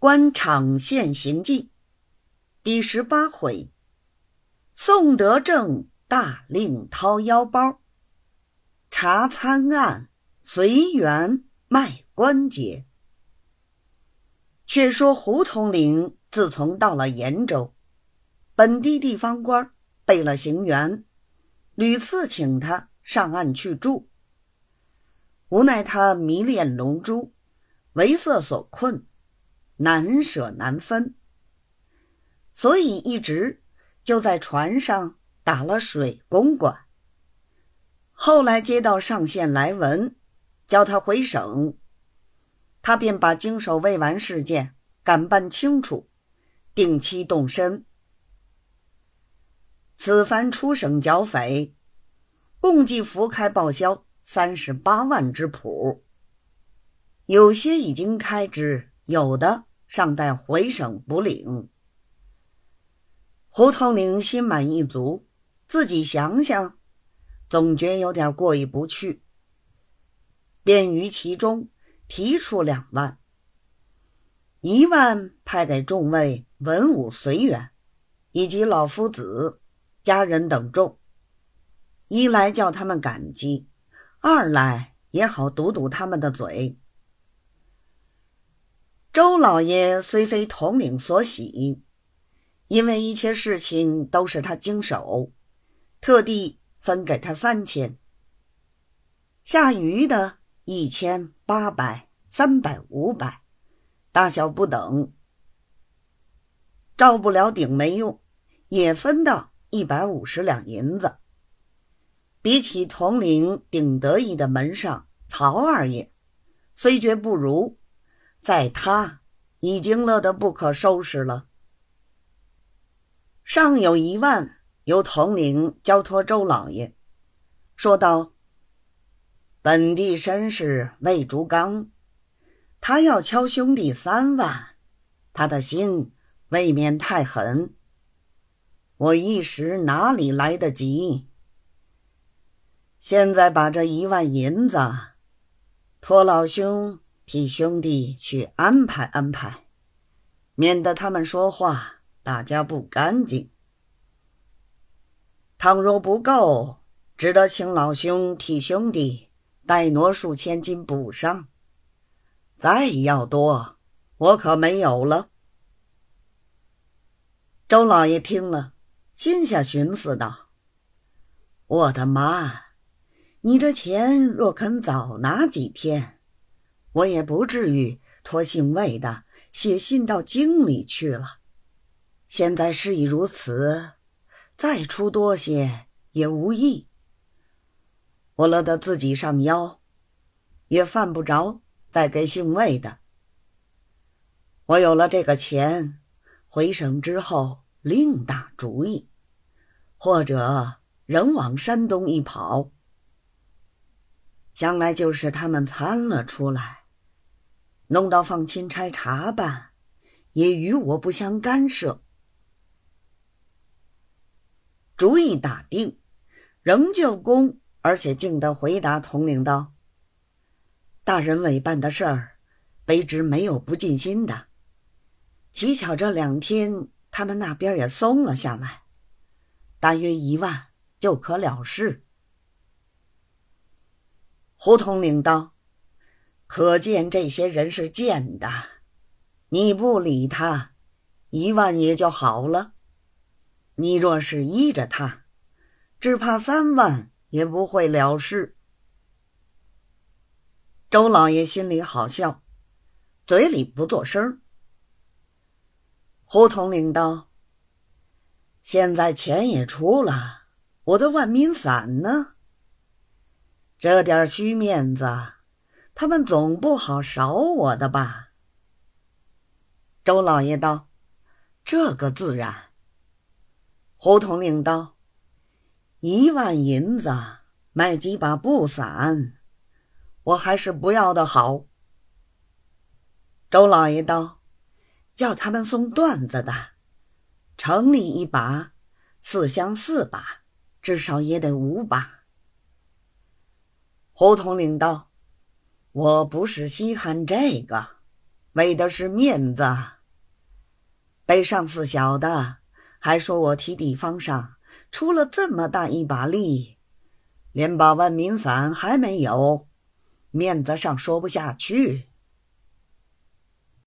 官场现行记第十八回：宋德正大令掏腰包，查参案随缘卖关节。却说胡统领自从到了延州，本地地方官备了行辕，屡次请他上岸去住，无奈他迷恋龙珠，为色所困。难舍难分，所以一直就在船上打了水公馆。后来接到上线来文，叫他回省，他便把经手未完事件赶办清楚，定期动身。此番出省剿匪，共计浮开报销三十八万之谱，有些已经开支，有的。尚待回省补领。胡统领心满意足，自己想想，总觉有点过意不去，便于其中提出两万：一万派给众位文武随员，以及老夫子、家人等众，一来叫他们感激，二来也好堵堵他们的嘴。周老爷虽非统领所喜，因为一切事情都是他经手，特地分给他三千，下余的一千八百、三百、五百，大小不等，照不了顶没用，也分到一百五十两银子。比起统领顶得意的门上曹二爷，虽觉不如。在他已经乐得不可收拾了。尚有一万由统领交托周老爷，说道：“本地绅士魏竹刚，他要敲兄弟三万，他的心未免太狠。我一时哪里来得及？现在把这一万银子托老兄。”替兄弟去安排安排，免得他们说话大家不干净。倘若不够，只得请老兄替兄弟代挪数千金补上。再要多，我可没有了。周老爷听了，心下寻思道：“我的妈，你这钱若肯早拿几天。”我也不至于托姓魏的写信到京里去了。现在事已如此，再出多些也无益。我乐得自己上腰，也犯不着再给姓魏的。我有了这个钱，回省之后另打主意，或者仍往山东一跑。将来就是他们参了出来。弄到放钦差查办，也与我不相干涉。主意打定，仍旧公，而且竟得回答统领道：“大人委办的事儿，卑职没有不尽心的。乞巧这两天他们那边也松了下来，大约一万就可了事。”胡统领道。可见这些人是贱的，你不理他，一万也就好了；你若是依着他，只怕三万也不会了事。周老爷心里好笑，嘴里不作声。胡统领道：“现在钱也出了，我的万民伞呢？这点虚面子。”他们总不好少我的吧？周老爷道：“这个自然。”胡统领道：“一万银子买几把布伞，我还是不要的好。”周老爷道：“叫他们送缎子的，城里一把，四乡四把，至少也得五把。”胡统领道。我不是稀罕这个，为的是面子。被上司晓得，还说我提地方上出了这么大一把力，连把万民伞还没有，面子上说不下去。